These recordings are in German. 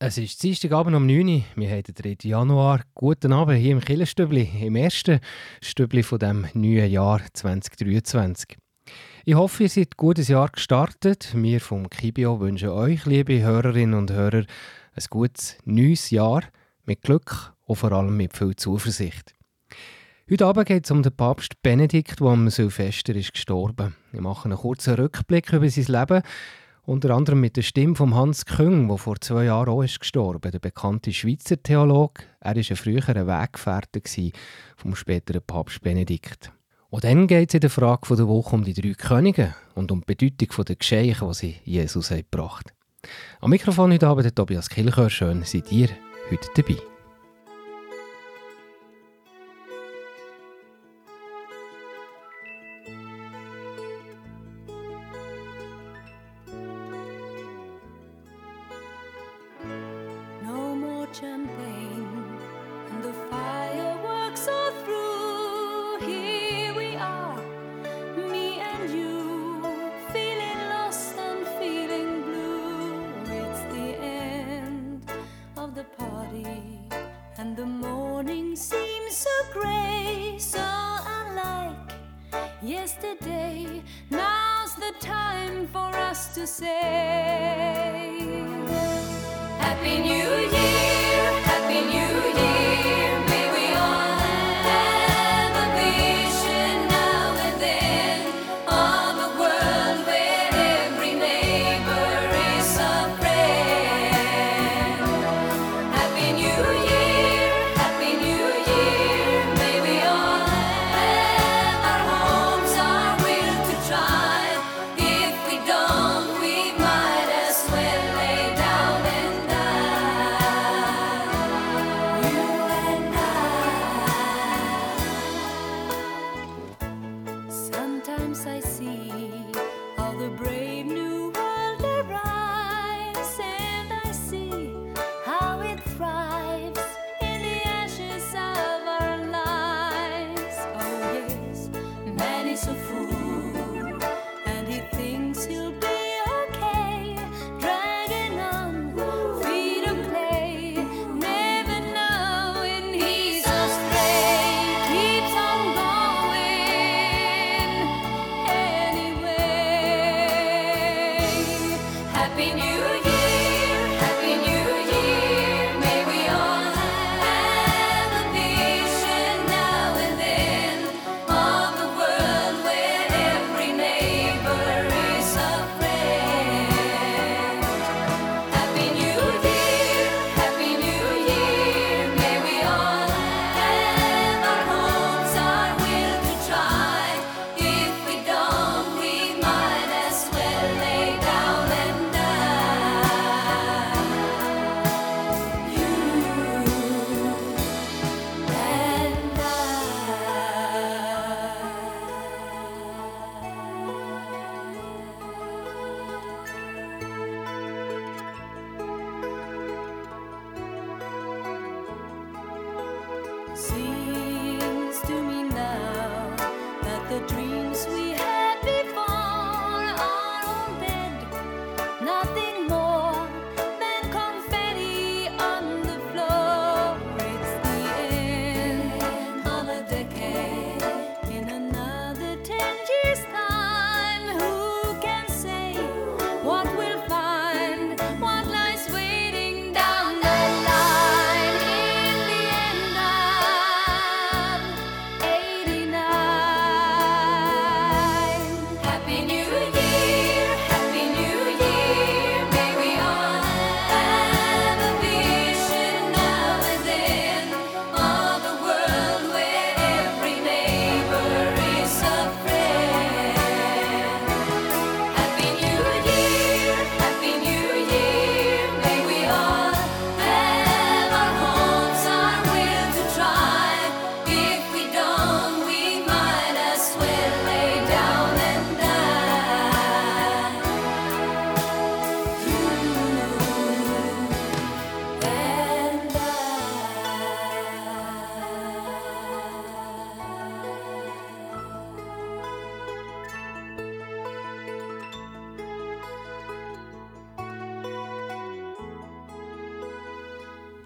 Es ist Dienstagabend um 9 Uhr. Wir haben den 3. Januar. Guten Abend hier im Killenstübli, im ersten Stübli von dem neuen Jahr 2023. Ich hoffe, ihr seid ein gutes Jahr gestartet. Wir vom Kibio wünschen euch, liebe Hörerinnen und Hörer, ein gutes neues Jahr mit Glück und vor allem mit viel Zuversicht. Heute Abend geht es um den Papst Benedikt, der am Silvester ist gestorben. Wir machen einen kurzen Rückblick über sein Leben unter anderem mit der Stimme von Hans Küng, der vor zwei Jahren auch ist gestorben, der bekannte Schweizer Theologe. Er war ein früherer Weggefährte vom späteren Papst Benedikt. Und dann geht es in der Frage der Woche um die drei Könige und um die Bedeutung der Geschenke, die sie Jesus gebracht haben. Am Mikrofon heute Abend Tobias Kilchör. Schön seid ihr heute dabei.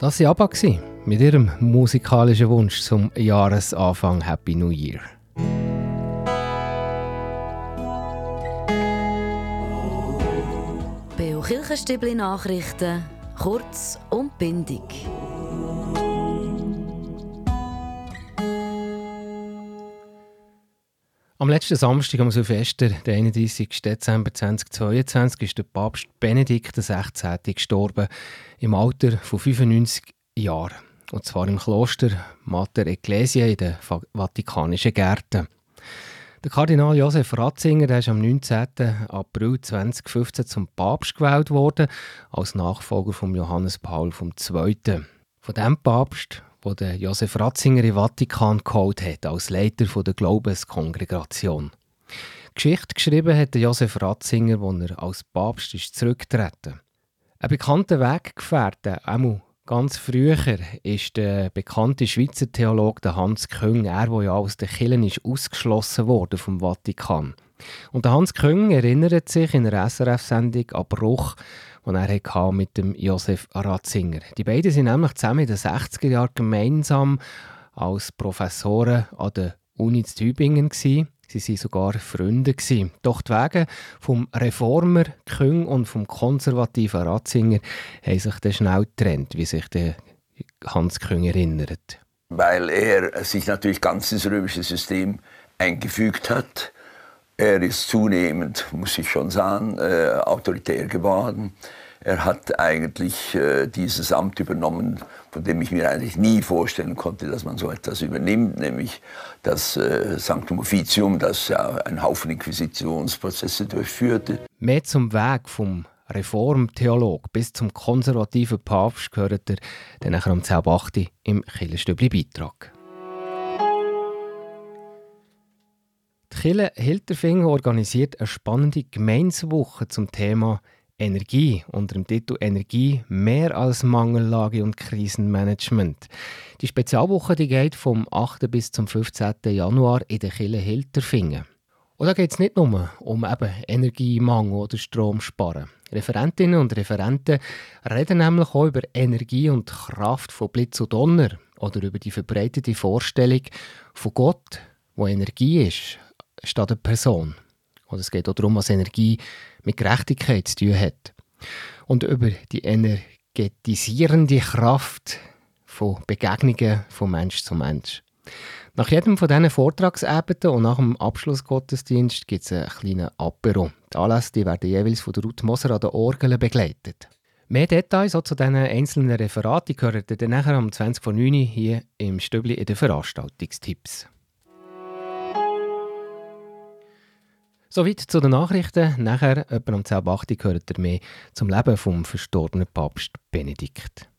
Das war ABBA mit ihrem musikalischen Wunsch zum Jahresanfang Happy New Year. Beo Kirchenstübli Nachrichten, kurz und bindig. Am letzten Samstag, am Silvester, den 31. Dezember 2022, ist der Papst Benedikt XVI. gestorben, im Alter von 95 Jahren. Und zwar im Kloster Mater Ecclesia in den Vatikanischen Gärten. Der Kardinal Josef Ratzinger der ist am 19. April 2015 zum Papst gewählt worden, als Nachfolger von Johannes Paul II. Von dem Papst, wo der Josef Ratzinger im Vatikan geholt hat, als Leiter der Glaubenskongregation. Geschichte geschrieben hat Josef Ratzinger, als er als Papst ist zurückgetreten. Ein bekannter Weggefährte, einmal ganz früher, ist der bekannte Schweizer Theologe Hans Küng, er, der ja aus der Kirche ist ausgeschlossen wurde vom Vatikan. Und Hans Küng erinnert sich in einer SRF-Sendung an Bruch, den er hatte mit dem Josef Ratzinger. Die beiden sind nämlich zusammen in den 60er Jahren gemeinsam als Professoren an der Uni Tübingen gewesen. Sie waren sogar Freunde. Gewesen. Doch die Wege vom Reformer Küng und vom konservativen Ratzinger haben sich dann schnell getrennt, wie sich der Hans Küng erinnert. Weil er sich natürlich ganz ins römische System eingefügt hat er ist zunehmend, muss ich schon sagen, äh, autoritär geworden. Er hat eigentlich äh, dieses Amt übernommen, von dem ich mir eigentlich nie vorstellen konnte, dass man so etwas übernimmt, nämlich das äh, Sanctum Officium, das ja einen Haufen Inquisitionsprozesse durchführte. Mehr zum Weg vom Reformtheolog bis zum konservativen Papst gehört er dann um 10.08 im Killerstübli-Beitrag. Die Kille Hilterfingen organisiert eine spannende Gemeinswoche zum Thema Energie unter dem Titel Energie mehr als Mangellage und Krisenmanagement. Die Spezialwoche die geht vom 8. bis zum 15. Januar in der Kille Hilterfingen. Und da geht es nicht nur um eben Energiemangel oder Stromsparen. Referentinnen und Referenten reden nämlich auch über Energie und Kraft von Blitz und Donner oder über die verbreitete Vorstellung von Gott, wo Energie ist, statt eine Person. Oder es geht auch darum, was Energie mit Gerechtigkeit zu tun hat. Und über die energetisierende Kraft von Begegnungen von Mensch zu Mensch. Nach jedem von diesen Vortragsabenden und nach dem Abschlussgottesdienst gibt es einen kleinen Apero. Die Anlässe die werden jeweils von der Ruth Moser an der Orgel begleitet. Mehr Details zu diesen einzelnen Referaten gehört ihr dann nachher am 20 von 9 hier im Stübli in den Veranstaltungstipps. Soweit zu den Nachrichten. Nachher, etwa um 10.08 Uhr, hört ihr mehr zum Leben vom verstorbenen Papst Benedikt.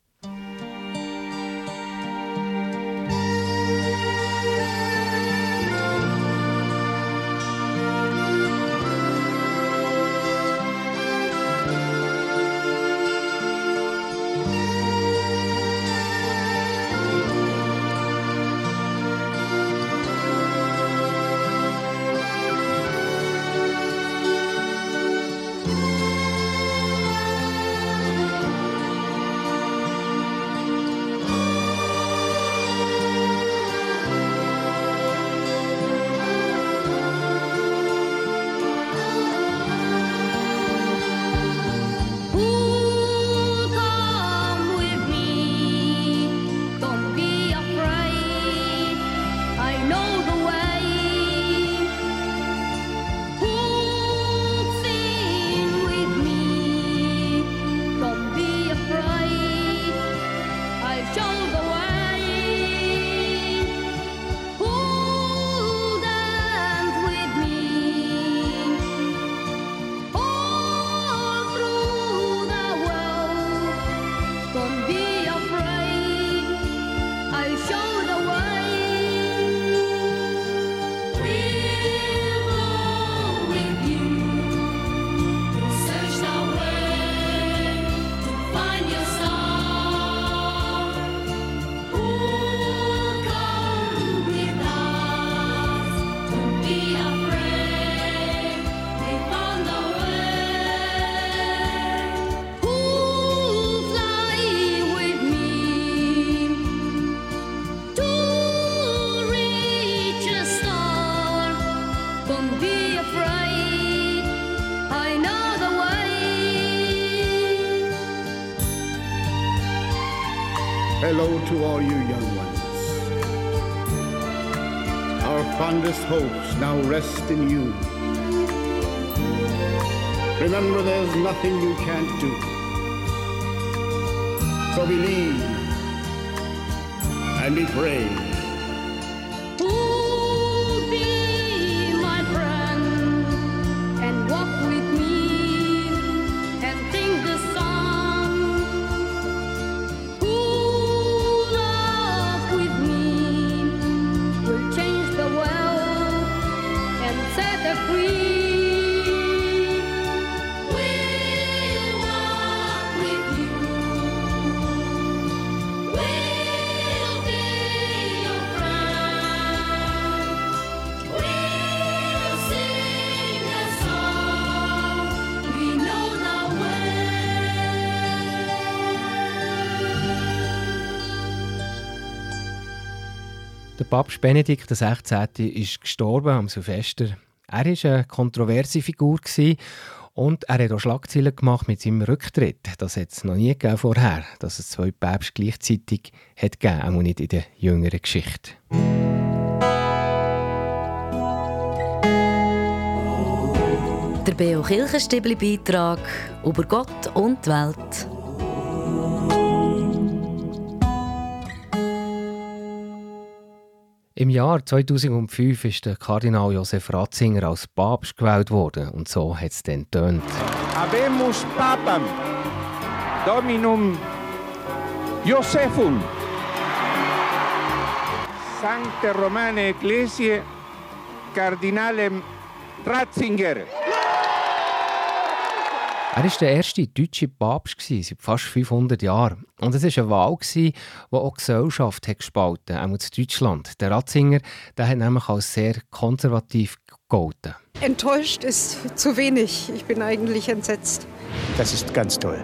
Hello to all you young ones. Our fondest hopes now rest in you. Remember, there's nothing you can't do. So believe and be brave. Papst Benedikt XVI. ist gestorben am Silvester. Er war eine kontroverse Figur und er hat auch Schlagzeilen gemacht mit seinem Rücktritt. Das hat es noch nie gegeben vorher, dass es zwei Päpste gleichzeitig hat gegeben, auch nicht in der jüngeren Geschichte. Der Beo Kirchenstibli Beitrag über Gott und die Welt. Im Jahr 2005 ist der Kardinal Josef Ratzinger als Papst gewählt worden und so hat es dann tönt. Habemus Papam Dominum Josephum Sancte Romane Ecclesiae Cardinalem Ratzinger. Er war der erste deutsche Papst seit fast 500 Jahren. Und es war eine Wahl, die auch die Gesellschaft hat gespalten hat, auch in Deutschland. Der Ratzinger der hat nämlich als sehr konservativ gegolten. Enttäuscht ist zu wenig. Ich bin eigentlich entsetzt. Das ist ganz toll.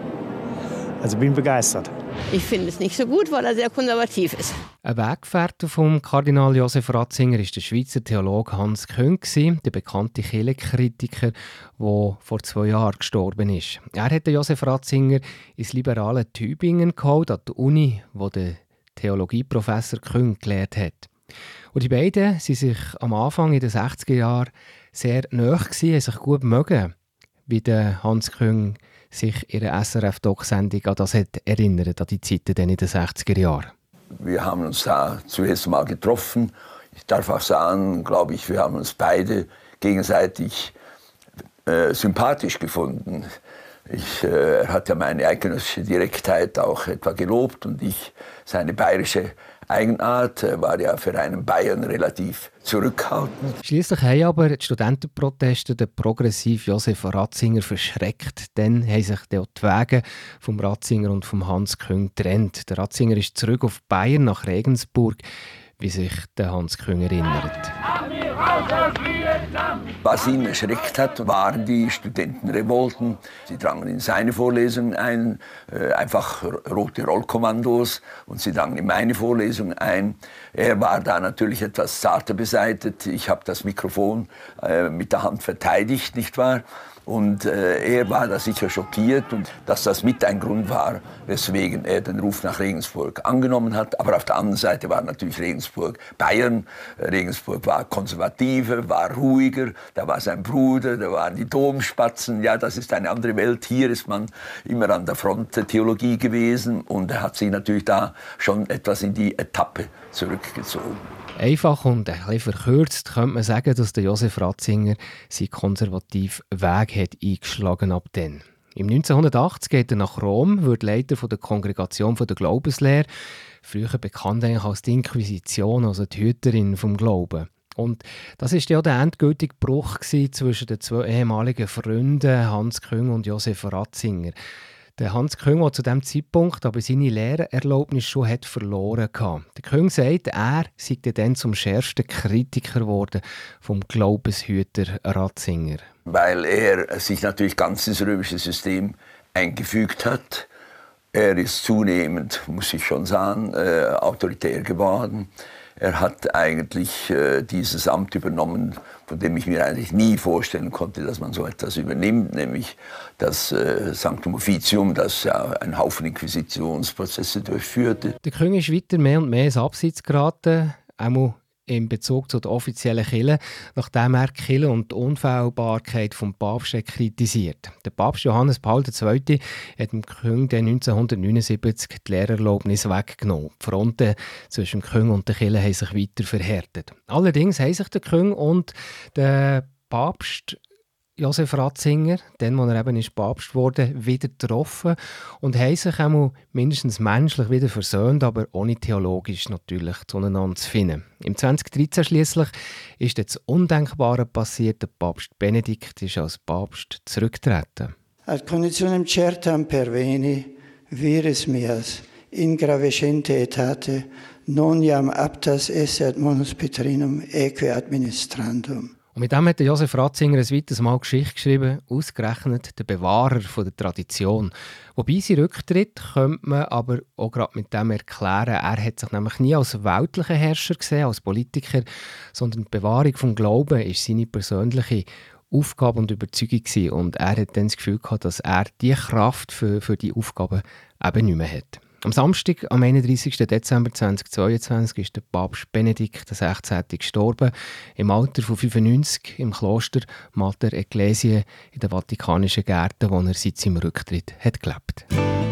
Also bin begeistert. Ich finde es nicht so gut, weil er sehr konservativ ist. Ein Weggefährte vom Kardinal Josef Ratzinger ist der Schweizer Theologe Hans Küng, der bekannte Kirchenkritiker, der vor zwei Jahren gestorben ist. Er hat Josef Ratzinger ins liberale Tübingen geholt, an der Uni, wo der Theologieprofessor Küng gelehrt hat. Und die beiden waren sich am Anfang in den 60er Jahren sehr nahe, haben sich gut mögen, wie der Hans Küng sich der SRF-Doc-Sendung an das hat erinnert, an die Zeiten in den 60er Jahren. Wir haben uns da zuerst mal getroffen. Ich darf auch sagen, glaube ich, wir haben uns beide gegenseitig äh, sympathisch gefunden. Ich, äh, er hat ja meine eidgenössische Direktheit auch etwa gelobt und ich seine bayerische Eigenart, war ja für einen Bayern relativ zurückhaltend. Schließlich haben aber die Studentenproteste den progressiv Josef Ratzinger verschreckt. Dann haben sich die Wege vom Ratzinger und vom Hans Küng getrennt. Der Ratzinger ist zurück auf Bayern nach Regensburg, wie sich der Hans Küng erinnert. Was ihn erschreckt hat, waren die Studentenrevolten. Sie drangen in seine Vorlesungen ein, äh, einfach rote Rollkommandos, und sie drangen in meine Vorlesung ein. Er war da natürlich etwas zarter beseitet. Ich habe das Mikrofon äh, mit der Hand verteidigt, nicht wahr? Und äh, er war da sicher schockiert und dass das mit ein Grund war, weswegen er den Ruf nach Regensburg angenommen hat. Aber auf der anderen Seite war natürlich Regensburg Bayern. Regensburg war konservativer, war ruhiger. Da war sein Bruder, da waren die Domspatzen. Ja, das ist eine andere Welt. Hier ist man immer an der Front der Theologie gewesen und er hat sich natürlich da schon etwas in die Etappe zurückgezogen. Einfach und ein bisschen verkürzt könnte man sagen, dass der Josef Ratzinger seinen konservativen Weg hat eingeschlagen ab dann. Im 1980 geht er nach Rom, wird Leiter der Kongregation der Glaubenslehre, früher bekannt als die Inquisition, also die Hüterin vom Glauben. Und das ist ja der endgültige Bruch zwischen den zwei ehemaligen Freunden Hans Küng und Josef Ratzinger. Der Hans Küng, der zu diesem Zeitpunkt aber seine Lehrerlaubnis schon hat verloren hatte. Der Küng sagt, er sei dann zum schärfsten Kritiker geworden vom Glaubenshüter Ratzinger. Weil er sich natürlich ganz ins römische System eingefügt hat. Er ist zunehmend, muss ich schon sagen, äh, autoritär geworden. Er hat eigentlich äh, dieses Amt übernommen, von dem ich mir eigentlich nie vorstellen konnte, dass man so etwas übernimmt, nämlich das äh, Sanctum Officium, das ja einen Haufen Inquisitionsprozesse durchführte. Der König ist weiter mehr und mehr ins Abseits geraten, auch in Bezug zu der offiziellen Kille, nachdem er die Kille und die Unfehlbarkeit des Papst kritisiert. Der Papst Johannes Paul II. hat dem König 1979 die Lehrerlaubnis weggenommen. Die Fronten zwischen dem König und der Kille haben sich weiter verhärtet. Allerdings haben sich der König und der Papst Josef Ratzinger, dann, als er eben ist Papst wurde, wieder getroffen und haben sich auch mindestens menschlich wieder versöhnt, aber ohne theologisch natürlich zueinander zu finden. Im 2013 schließlich ist das Undenkbare passiert. Der Papst Benedikt ist als Papst zurückgetreten. Ad conditionem certam perveni, vires mias, in gravescente etate, non jam aptas ad monus Petrinum eque administrandum. Und mit dem hat Josef Ratzinger ein weiteres Mal Geschichte geschrieben, ausgerechnet der Bewahrer von der Tradition. Wobei sein Rücktritt könnte man aber auch gerade mit dem erklären. Er hat sich nämlich nie als weltlicher Herrscher gesehen, als Politiker, sondern die Bewahrung des Glauben ist seine persönliche Aufgabe und Überzeugung gewesen. Und er hat dann das Gefühl gehabt, dass er die Kraft für, für die Aufgabe eben nicht mehr hat. Am Samstag, am 31. Dezember 2022, ist der Papst Benedikt XVI. gestorben, im Alter von 95 im Kloster Mater Ecclesiae in den Vatikanischen Gärten, wo er seit seinem Rücktritt hat gelebt hat.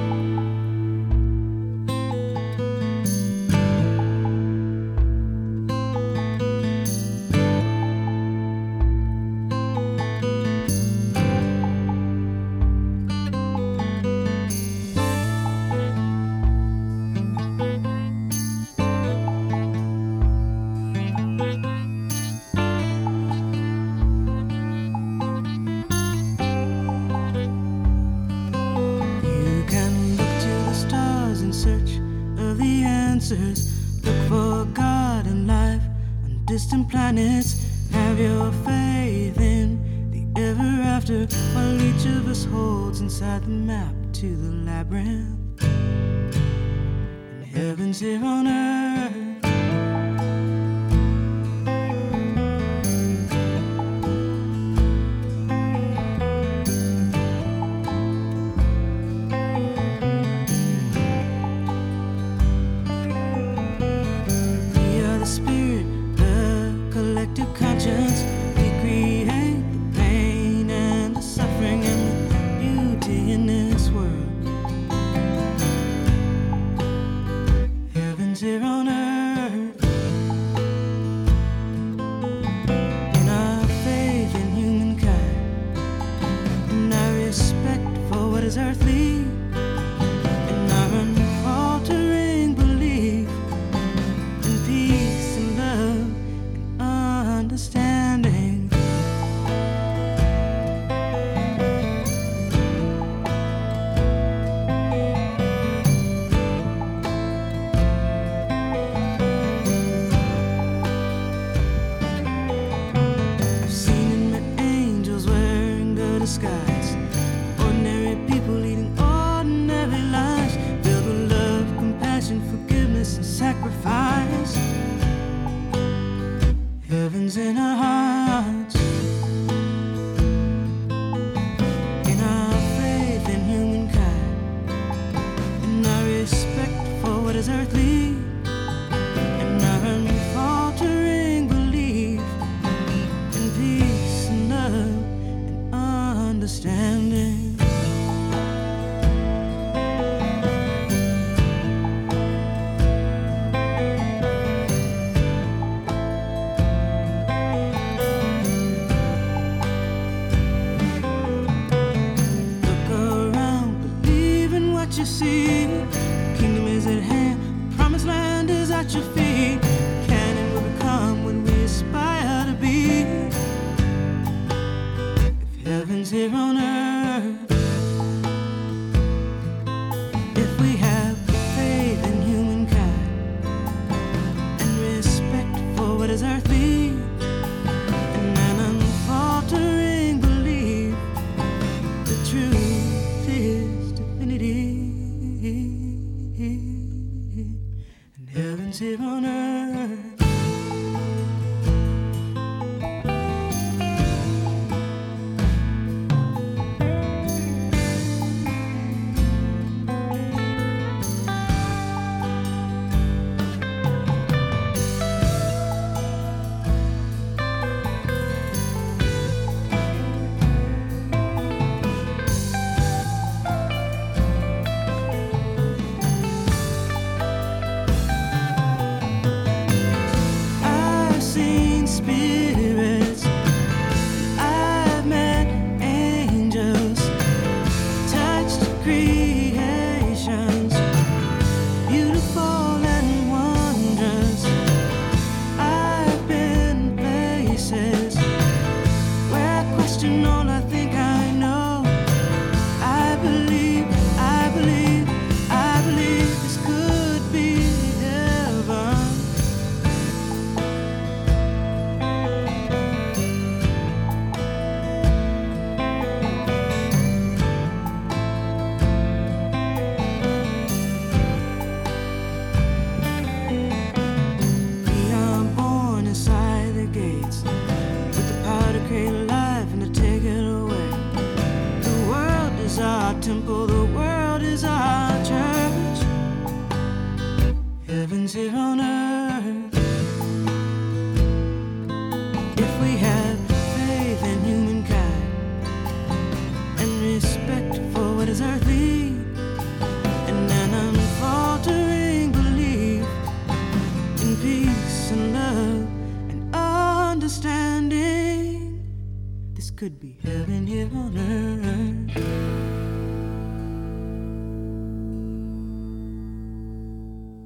Could be heaven here on earth.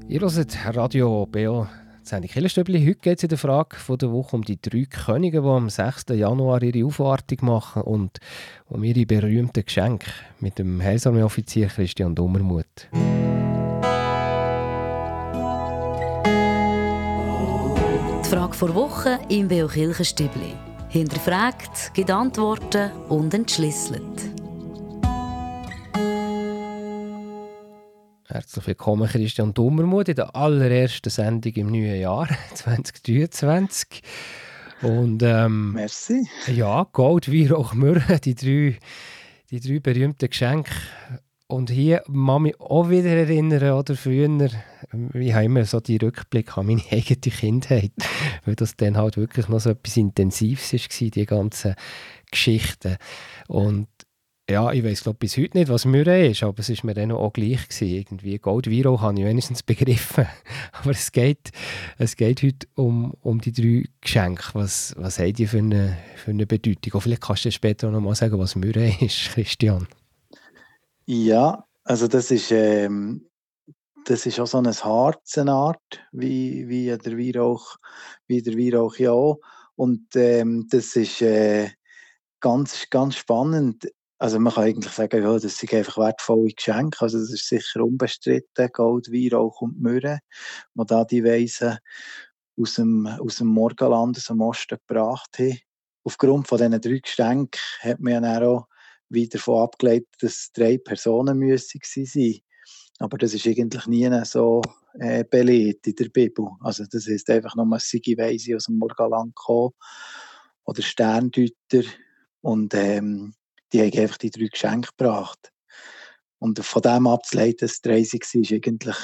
Ihr hört Radio BO Sendung Killerstübli. Heute geht es in der Frage von der Woche um die drei Könige, die am 6. Januar ihre Aufwartung machen und um ihre berühmten Geschenke mit dem Heilsarmee-Offizier Christian Dummermuth. Die Frage vor Woche im Beo Kirchenstübli. Hinterfragt, gibt Antworten und entschlüsselt. Herzlich willkommen, Christian Dummermuth, in der allerersten Sendung im neuen Jahr 2023. Und ähm, Merci. ja, Gold, Weihrauch, Myrrhe, die drei, die drei berühmten Geschenke. Und hier kann mich auch wieder erinnern, oder früher, ich habe immer so die Rückblick an meine eigene Kindheit, weil das dann halt wirklich noch so etwas Intensives war, die ganzen Geschichten. Und ja, ich weiß glaube bis heute nicht, was Myrrhe ist, aber es ist mir dann auch gleich gewesen. Irgendwie Gold Viro habe ich wenigstens begriffen. aber es geht, es geht heute um, um die drei Geschenke. Was, was haben die für eine, für eine Bedeutung? Und vielleicht kannst du später noch mal sagen, was Myrrhe ist, Christian. Ja, also das ist, ähm, das ist auch so eine Harzenart, wie, wie der Weihrauch, wie der Weihrauch ja auch. Und ähm, das ist äh, ganz, ganz spannend. Also man kann eigentlich sagen, ja, das sind einfach wertvolle Geschenke. Also das ist sicher unbestritten, Gold, Weihrauch und Myrrhe, die da die Weisen aus dem, aus dem Morgenland, aus dem Osten gebracht haben. Aufgrund von diesen drei Geschenken hat man ja auch wieder davon abgeleitet, dass drei Personen müssen sein Aber das ist eigentlich nie so äh, belegt in der Bibel. Also das heisst einfach nur, es Weise aus dem Morgenland gekommen oder Sterndeuter und ähm, die haben einfach die drei Geschenke gebracht. Und von dem abzuleiten, dass es drei waren, ist eigentlich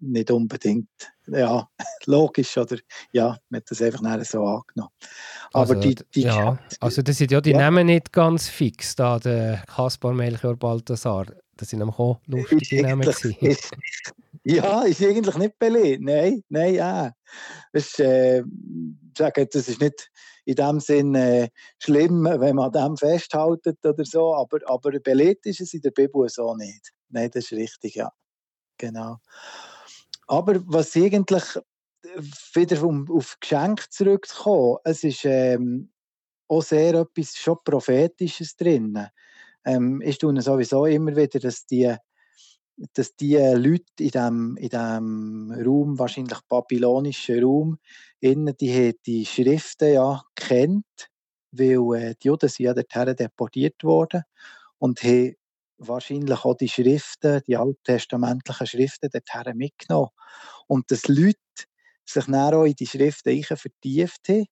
nicht unbedingt ja, logisch. Oder ja, man hat das einfach nicht so angenommen. Aber Also, die, die ja, also das sind ja die Ja. Namen nicht ganz fix, da der Kaspar, Melchior, Balthasar. Das sind nämlich auch lustige Namen. ist, ja, ist eigentlich nicht belegt. Nein, nein, ja. Das ist, äh, sagen, das ist nicht in dem Sinn äh, schlimm, wenn man an dem festhält oder so, aber, aber belegt ist es in der Bibel so nicht. Nein, das ist richtig, ja. Genau. Aber was eigentlich äh, wieder um auf Geschenk zurückzukommen, es ist ähm, auch sehr etwas schon Prophetisches drin. Ähm, ich tue sowieso immer wieder, dass die, dass die Leute in dem, in dem Raum, wahrscheinlich babylonischen Raum, innen, die haben die Schriften ja kennt, weil äh, die Juden sind ja dorthin deportiert worden und haben wahrscheinlich auch die Schriften, die alttestamentlichen Schriften dorthin mitgenommen. Und dass Leute sich dann auch in die Schriften vertieft haben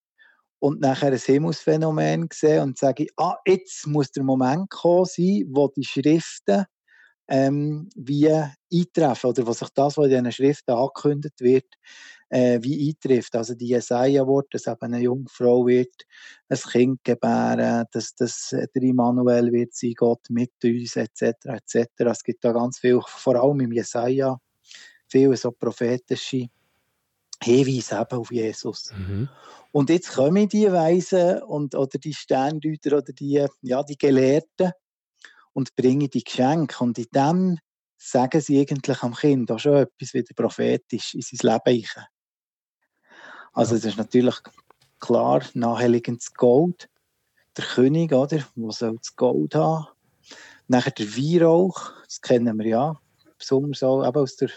und nachher ein Himmelsphänomen gesehen und sage, ah, jetzt muss der Moment kommen sein, wo die Schriften ähm, wie eintreffen oder wo sich das, was in diesen Schriften angekündigt wird, äh, wie eintrifft. Also die Jesaja-Worte, dass eben eine Jungfrau wird ein Kind gebären, dass, dass der Immanuel wird sein, Gott mit uns, etc., etc. Es gibt da ganz viel, vor allem im Jesaja, viele so prophetische Hinweise eben auf Jesus. Mhm. Und jetzt kommen die Weisen und, oder die Sterndeuter oder die, ja, die Gelehrten und bringen die Geschenke. Und in dem sagen sie eigentlich am Kind auch schon etwas wieder prophetisch in sein Leben. Also, das ist natürlich klar, nachheligendes Gold. Der König, oder? Wo soll das Gold haben? Nachher der Weihrauch, das kennen wir ja. Besonders auch eben aus der,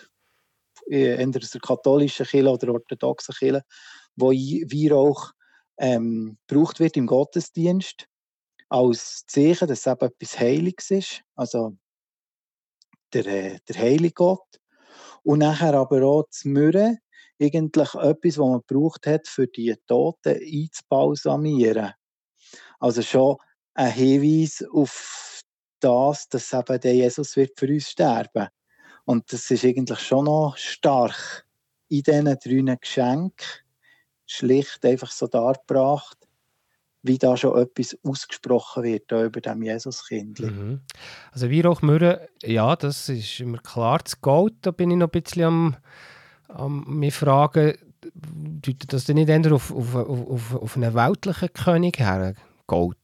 äh, entweder aus der katholischen Kirche oder orthodoxen Kirche, wo Weihrauch ähm, gebraucht wird im Gottesdienst als Zeichen, dass es eben etwas Heiliges ist, also der, äh, der heilige Gott. Und nachher aber auch das Mürren, eigentlich etwas, was man gebraucht hat, für die Toten einzubalsamieren. Also schon ein Hinweis auf das, dass eben der Jesus wird für uns sterben. Und das ist eigentlich schon noch stark in diesen drei Geschenken schlicht einfach so dargebracht, wie da schon etwas ausgesprochen wird da über dem Jesuskind. Mhm. Also Weihrauchmürre, ja, das ist immer klar. Das Gold, da bin ich noch ein bisschen am, am mich fragen, deutet das denn nicht eher auf, auf, auf, auf einen weltlichen König her, Gold?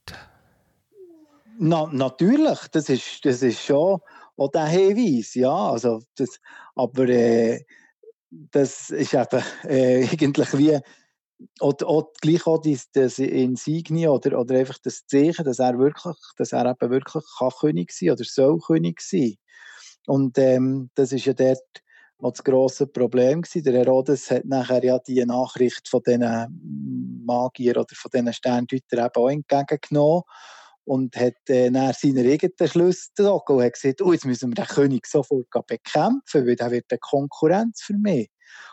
Na, natürlich, das ist, das ist schon auch der Hinweis, ja, also das, aber äh, das ist eben äh, eigentlich wie oder, oder gleich auch das, das Insignie oder, oder einfach das Zeichen, dass er wirklich, dass er eben wirklich kann König sein oder soll König sein. Und ähm, das ist ja dort das grosse Problem gewesen. Der Herodes hat nachher ja die Nachricht von diesen Magier oder von diesen Sterndeutern eben auch entgegengenommen und hat äh, dann seine eigenen Schlüsse gezogen und hat gesagt, oh, jetzt müssen wir den König sofort bekämpfen, weil der wird eine Konkurrenz für mich.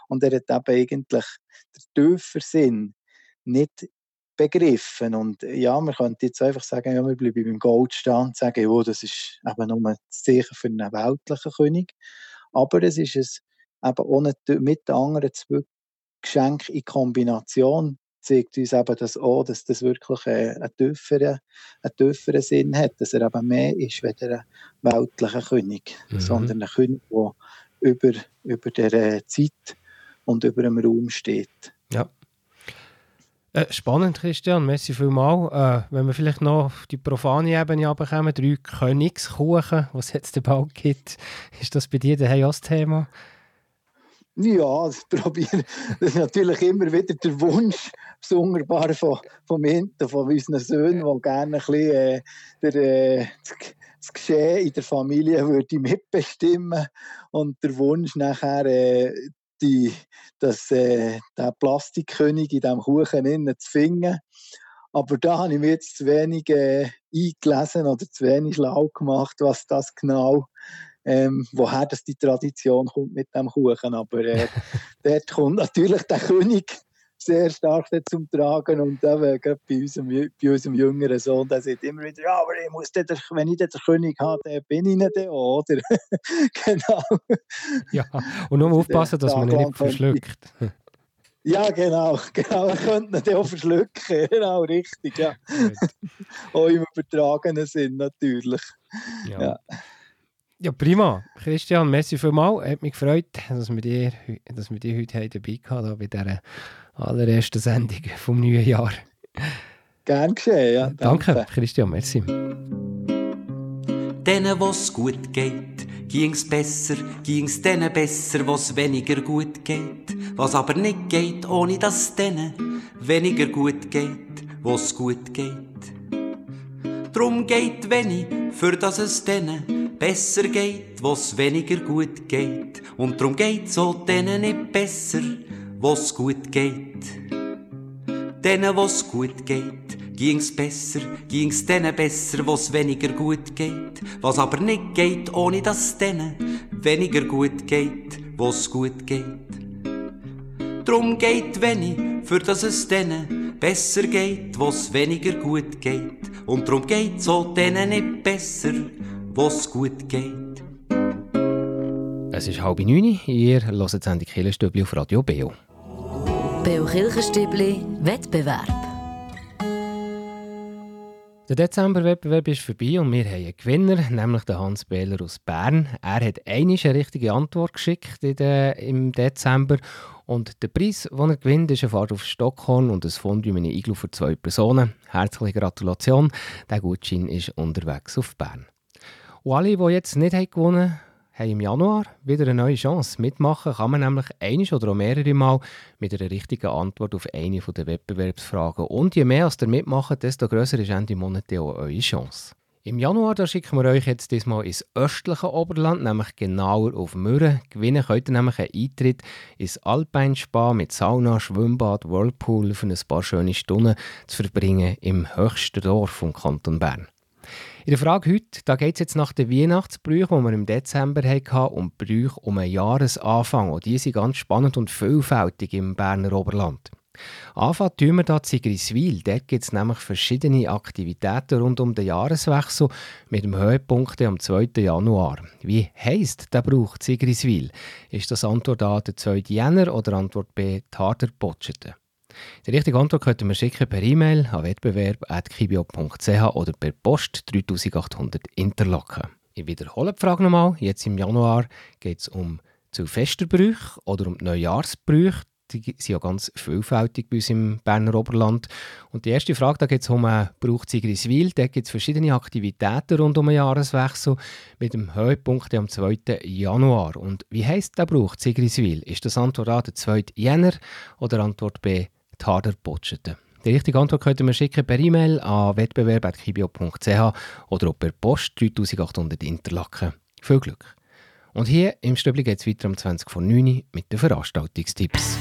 Und er hat eben eigentlich den tiefer Sinn nicht begriffen. Und ja, man könnte jetzt einfach sagen, ja, wir bleiben beim Goldstand, sagen, ja, das ist eben nur ein Zeichen für einen weltlichen König. Aber es ist es eben ohne, mit den anderen zwei Geschenken in Kombination zeigt uns eben das auch, dass das wirklich einen, einen, tieferen, einen tieferen Sinn hat, dass er eben mehr ist als ein weltlicher König, mhm. sondern ein König, der über, über der Zeit und über dem Raum steht. Ja. Äh, spannend, Christian, merci vielmals. Äh, wenn wir vielleicht noch auf die profane Ebene abkommen, drei Königskuchen, was es jetzt bald gibt, ist das bei dir der auch das Thema? Ja, das probieren. Das ist natürlich immer wieder der Wunsch, besonders von, von, Hinten, von unseren Söhnen, die gerne ein bisschen, äh, der, äh, das Geschehen in der Familie würde mitbestimmen und der Wunsch nachher äh, die, das, äh, den Plastikkönig in diesem Kuchen innen zu finden. Aber da habe ich mir jetzt zu wenig äh, eingelesen oder zu wenig schlau gemacht, was das genau, ähm, woher das die Tradition kommt mit dem Kuchen. Aber äh, dort kommt natürlich der König sehr stark zum Tragen und eben, gerade bei unserem, bei unserem jüngeren Sohn, der sagt immer wieder, ja, aber ich muss den, wenn ich den König habe, dann bin ich nicht der, oder? genau. Ja, und nur aufpassen, dass man ihn nicht verschluckt. Ja, genau, genau. Er könnte ihn auch verschlucken. Genau, richtig, ja. auch im übertragenen Sinn natürlich. Ja. ja. ja. prima. Christian, merci vielmals. Hat mich gefreut, dass wir dich, dass wir dich heute dabei hatten, bei dieser allerersten Sendung vom neuen Jahr. Gern geschehen, ja. Danke, danke Christian, merci. Denen, was gut geht, ging's besser, ging's denen besser, was weniger gut geht. Was aber nicht geht, ohne dass denen weniger gut geht, was gut geht. Drum geht wenig, für dass es denen besser geht, was weniger gut geht. Und drum geht's auch denen nicht besser, was gut geht. Denen, was gut geht, ging's besser, ging's denen besser, was weniger gut geht. Was aber nicht geht, ohne dass denen weniger gut geht, was gut geht. drum geht wenig, für dass es denen besser geht, wo's weniger gut geht. Und drum geht's auch denen nicht besser, wo's gut geht. Es ist halb neun, ihr hört die Sendung auf Radio Beo. Beo Kirchenstübli Wettbewerb. Der Dezemberwettbewerb ist vorbei und wir haben einen Gewinner, nämlich den Hans Behler aus Bern. Er hat eine richtige Antwort geschickt im Dezember und der Preis, den er gewinnt, ist eine Fahrt auf Stockholm und ein Fondue mit einem Iglu für zwei Personen. Herzliche Gratulation, der Gutschein ist unterwegs auf Bern. Und alle, die jetzt nicht gewonnen haben, haben im Januar wieder eine neue Chance. Mitmachen kann man nämlich einiges oder auch mehrere Mal mit einer richtigen Antwort auf eine der Wettbewerbsfragen. Und je mehr als ihr mitmacht, desto grösser ist Ende Monat auch eure Chance. Im Januar da schicken wir euch jetzt diesmal ins östliche Oberland, nämlich genauer auf Mürren. Gewinnen könnt ihr nämlich einen Eintritt ins Alpine Spa mit Sauna, Schwimmbad, Whirlpool für ein paar schöne Stunden zu verbringen im höchsten Dorf vom Kanton Bern. In der Frage heute, da geht es jetzt nach den Weihnachtsbrüchen, die wir im Dezember hatten, um Brüche um einen Jahresanfang. Und die sind ganz spannend und vielfältig im Berner Oberland. Anfangen tun wir hier Sigriswil. Dort gibt es nämlich verschiedene Aktivitäten rund um den Jahreswechsel mit dem Höhepunkt am 2. Januar. Wie heisst der Brauch Sigriswil? Ist das Antwort A der 2. Jänner oder Antwort B die Harder Botschete? Die richtige Antwort könnt ihr schicken per E-Mail an wettbewerb.kibio.ch oder per Post 3800 Interlaken. Ich wiederhole die Frage nochmal. Jetzt im Januar geht es um zu Festerbrüche oder um Neujahrsbrüche. Die sind ja ganz vielfältig bei uns im Berner Oberland. Und die erste Frage, da geht es um einen Brauch Zigriswil. Da gibt es verschiedene Aktivitäten rund um den Jahreswechsel mit dem Höhepunkt am 2. Januar. Und wie heisst der Brauch Zigriswil? Ist das Antwort A der 2. Jänner oder Antwort B die Botscheten. Die richtige Antwort könnt ihr schicken per E-Mail an wettbewerb.kibio.ch oder per Post 3800 Interlaken. Viel Glück! Und hier im Stübli geht es weiter um 20 vor 9 mit den Veranstaltungstipps.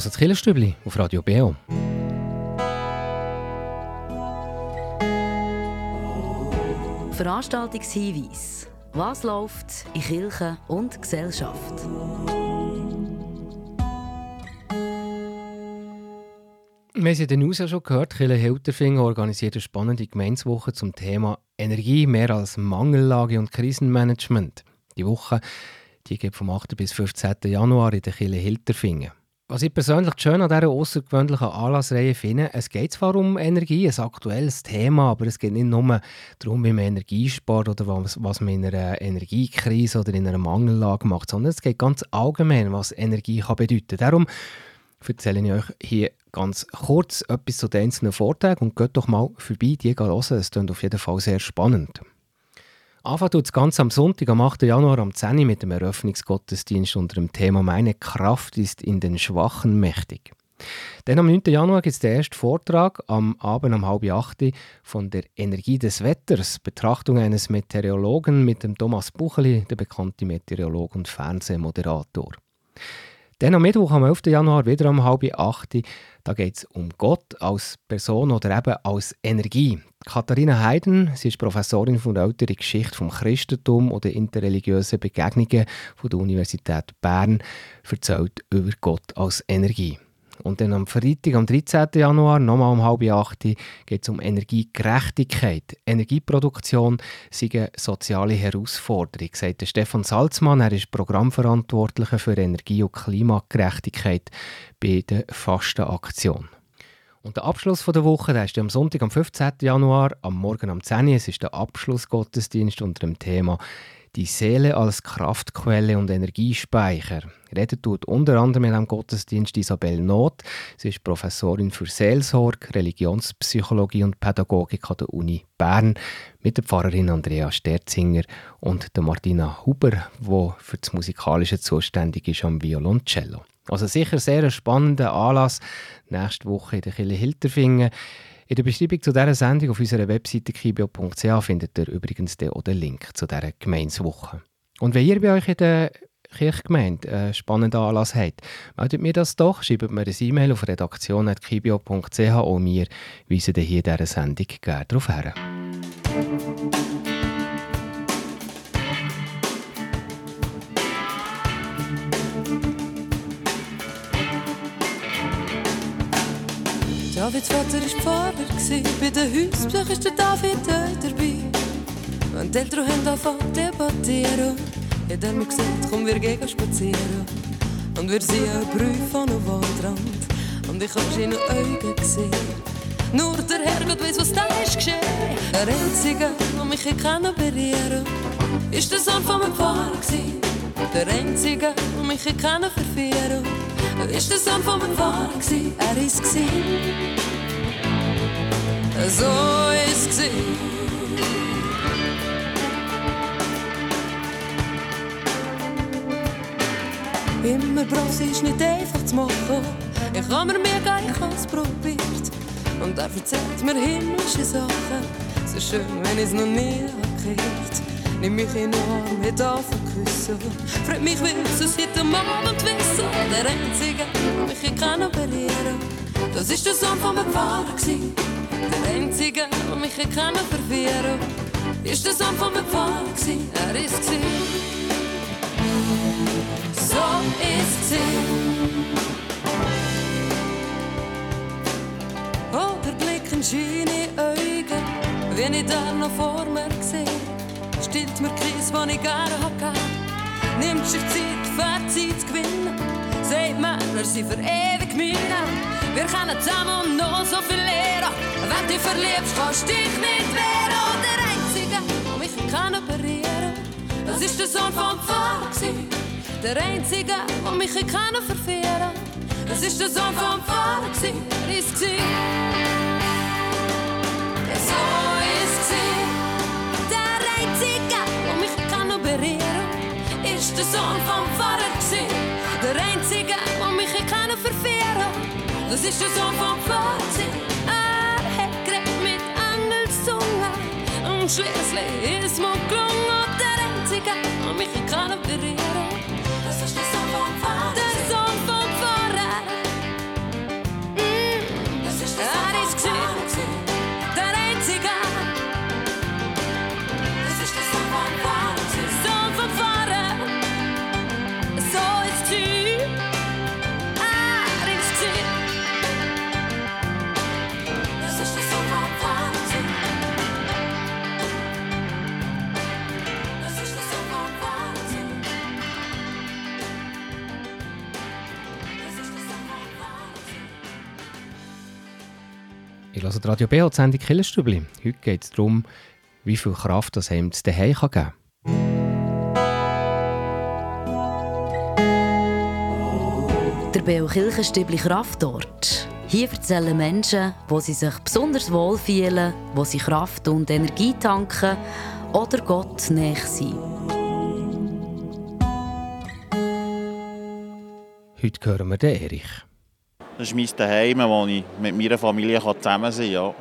Ich höre das Killerstübli auf Radio BO. Veranstaltungshinweis. Was läuft in Kirche und Gesellschaft? Wir haben in den News ja schon gehört, Kille Hilterfingen organisiert eine spannende Gemeinswoche zum Thema Energie mehr als Mangellage und Krisenmanagement. Die Woche die geht vom 8. bis 15. Januar in der Kille Hilterfingen. Was ich persönlich schön an dieser außergewöhnlichen Anlassreihe finde, es geht zwar um Energie, ein aktuelles Thema, aber es geht nicht nur darum, wie man Energie spart oder was, was man in einer Energiekrise oder in einer Mangellage macht, sondern es geht ganz allgemein, was Energie kann bedeuten. Darum erzähle ich euch hier ganz kurz etwas zu den einzelnen Vorträgen und geht doch mal vorbei, die hören. Es klingt auf jeden Fall sehr spannend. Anfang tut das Ganze am Sonntag, am 8. Januar um 10 Uhr mit dem Eröffnungsgottesdienst unter dem Thema «Meine Kraft ist in den Schwachen mächtig». Dann am 9. Januar gibt es den ersten Vortrag am Abend um halb acht von der Energie des Wetters, Betrachtung eines Meteorologen mit dem Thomas Bucheli, der bekannte Meteorologe und Fernsehmoderator. Dann am Mittwoch, am 11. Januar, wieder um halb acht, da geht es um Gott als Person oder eben als Energie. Katharina Heiden, sie ist Professorin von der älteren Geschichte vom Christentum oder interreligiösen Begegnungen von der Universität Bern, erzählt über Gott als Energie. Und dann am Freitag, am 13. Januar, nochmal um halb acht, geht es um Energiegerechtigkeit. Energieproduktion sei eine soziale Herausforderung, sagt Stefan Salzmann. Er ist Programmverantwortlicher für Energie- und Klimagerechtigkeit bei der Fastenaktion. Und der Abschluss der Woche der ist am Sonntag, am 15. Januar, am Morgen um 10 Uhr. Es ist der Abschlussgottesdienst unter dem Thema die Seele als Kraftquelle und Energiespeicher. Redet tut unter anderem in einem Gottesdienst Isabel Not. Sie ist Professorin für Seelsorge, Religionspsychologie und Pädagogik an der Uni Bern mit der Pfarrerin Andrea Sterzinger und der Martina Huber, die für das Musikalische zuständig ist am Violoncello. Also sicher sehr spannender Anlass nächste Woche in der Kille Hilterfingen. In der Beschreibung zu dieser Sendung auf unserer Webseite kibio.ch findet ihr übrigens auch den Link zu dieser Gemeinswoche. Und wenn ihr bei euch in der Kirchgemeinde einen spannenden Anlass habt, meldet mir das doch, schreibt mir eine E-Mail auf redaktion.kibio.ch und wir weisen hier in dieser Sendung gerne darauf her. Davids Vater war Pfarrer, bei den Hausbesuch ist der David auch dabei. Wenn die Eltern haben angefangen zu debattieren, hat er mir gesagt, komm, wir gehen spazieren. Und wir sehen einen Brief an einem Waldrand, und ich habe seine Augen gesehen. Nur der Herrgott weiß, was da ist geschehen. Der Einzige, der mich berühren kann, ist der Sohn von meinem Pfarrer. Der Einzige, der mich kann verführen kann, ist der Sohn von meinem Pfarrer. Er ist gesehen. So ist sie. Immer sie ist nicht einfach zu machen. Ich habe mir mega, ich habe es probiert. Und er erzählt mir himmlische Sachen. So schön, wenn ich es noch nie gehört Nimm mich in den Arm, mit anfangen küssen. Freut mich, will so seit dem Abend wissen. Der Einzige, der mich hier kann berühren Das ist der Sohn von meinem Pfarrer. Der Einzige, der mich hier kann verwirren ist der Sohn von meinem Pfarrer. Er ist sie. So ist sie. Oh, der Blick in schöne Augen, wie ich da noch vor mir sehe stillt mir Kreis, den ich gerne hatte. Nimmt sich Zeit, Fahrzeit zu gewinnen. Sagt Männer, sie für ewig meine. Wir können zusammen noch so viel lernen. Wenn du verliebst, kannst du dich nicht wehren. Der Einzige, der mich kann operieren das ist der Sohn vom Pfarrer. Der Einzige, der mich kann verführen das ist der Sohn vom Pfarrer. Ist der Sohn vom Pfarrer. Der Einzige, der mich kann verführen Das ist der Sohn vom Pfarrer Er hat geredet mit Engelszunge. Und schließlich ist mir gelungen. Der Einzige, der mich kann berühren Ich höre Radio BH, die Sendung Killerstübli. Heute geht es darum, wie viel Kraft das einem zu Hause geben kann. Der Beo Kirchenstübli Kraftort. Hier erzählen Menschen, wo sie sich besonders wohl fühlen, wo sie Kraft und Energie tanken oder Gott näher sind. Heute hören wir den Erich. Das ist mein Zuhause, wo ich mit meiner Familie zusammen sein kann. Ja.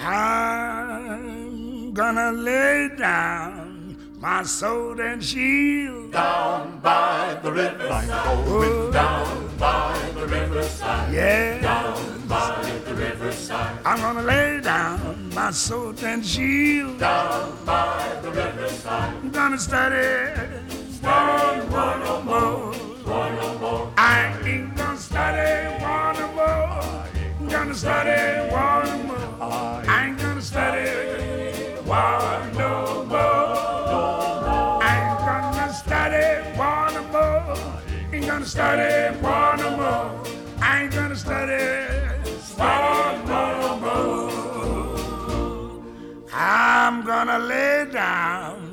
I'm gonna lay down my sword and shield down by the riverside. I'm going down by the riverside. Yeah. Down by the riverside. I'm gonna lay down my sword and shield down by the riverside. I'm gonna study, Study one, one no more. One no more. I ain't gonna study one no more. I'm gonna study one no more. I ain't gonna study one no more. I ain't gonna study one no more. Ain't gonna study one no more. I ain't gonna study one no more. I'm gonna lay down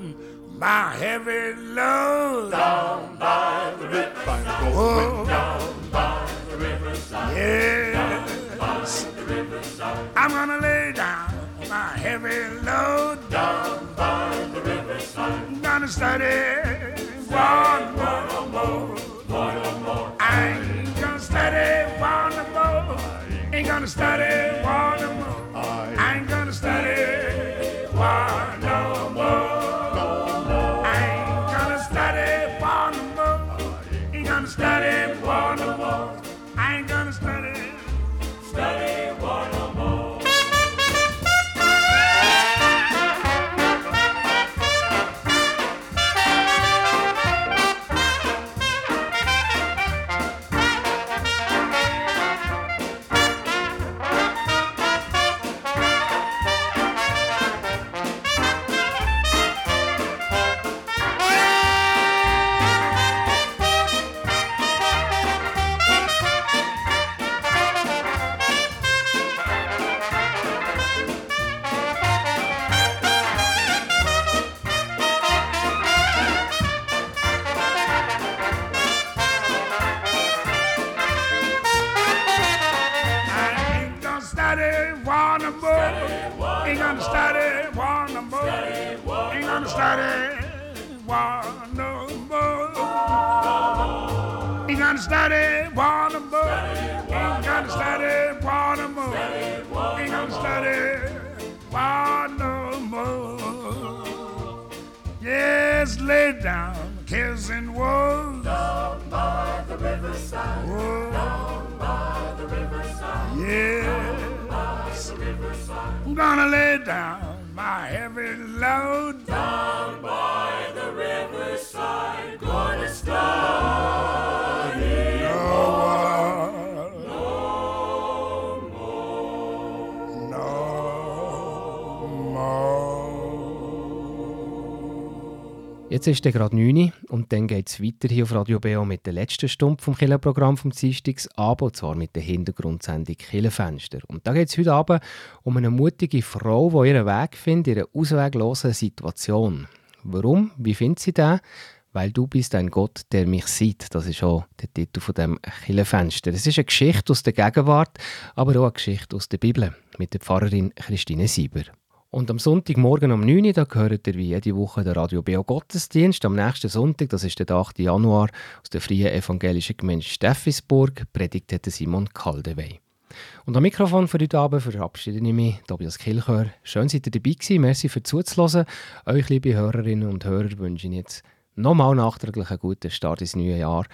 my heavy load down by the riverside. I'm down by the riverside. Yes. Down by the riverside. I'm gonna lay down my heavy load down by the riverside. I'm gonna study one more, more. One no more. I ain't gonna study one more. Ain't gonna study one more. I ain't gonna study riverside. Down by the riverside. Yes. The riverside. I'm gonna lay down my heavy load Down by the riverside. Gonna study. Jetzt ist es gerade 9 Uhr und dann geht es weiter hier auf Radio BO mit der letzten Stunde vom Killerprogramm vom Dienstagsabend, und zwar mit der Hintergrundsendung Killerfenster. Und da geht es heute Abend um eine mutige Frau, die ihren Weg findet in einer ausweglosen Situation. Warum? Wie findet sie das? Weil du bist ein Gott, der mich sieht. Das ist auch der Titel von dem Killerfenster. Es ist eine Geschichte aus der Gegenwart, aber auch eine Geschichte aus der Bibel mit der Pfarrerin Christine Sieber. Und am Sonntagmorgen um 9 Uhr, da gehört ihr wie jede Woche der Radio Beo Gottesdienst. Am nächsten Sonntag, das ist der 8. Januar, aus der Freien Evangelischen Gemeinde Steffisburg, predigt hat Simon Kaldewey. Und am Mikrofon für heute Abend verabschiede ich mich, Tobias Kilchör. Schön, seid ihr dabei gewesen. Merci für zuzuhören. Euch, liebe Hörerinnen und Hörer, wünsche ich jetzt nochmal nachträglich einen guten Start ins neue Jahr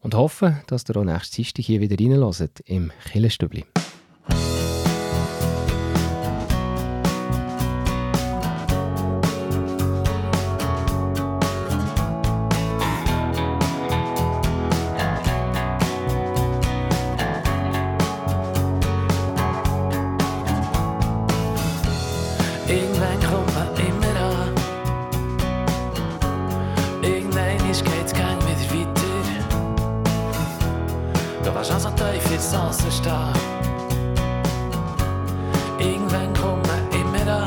und hoffe, dass ihr auch nächstes Dienstag hier wieder reinhört im Killerstübli. ist, geht's gern wieder weiter. Du warst also tief ins Sansen stehen. Irgendwann kommen immer da.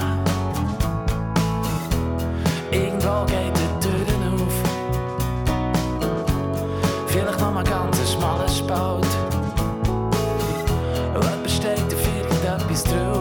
Irgendwo geht die Türen auf. Vielleicht noch mal ganz ein schmaler Spalt. Und steht auf irgendetwas drauf.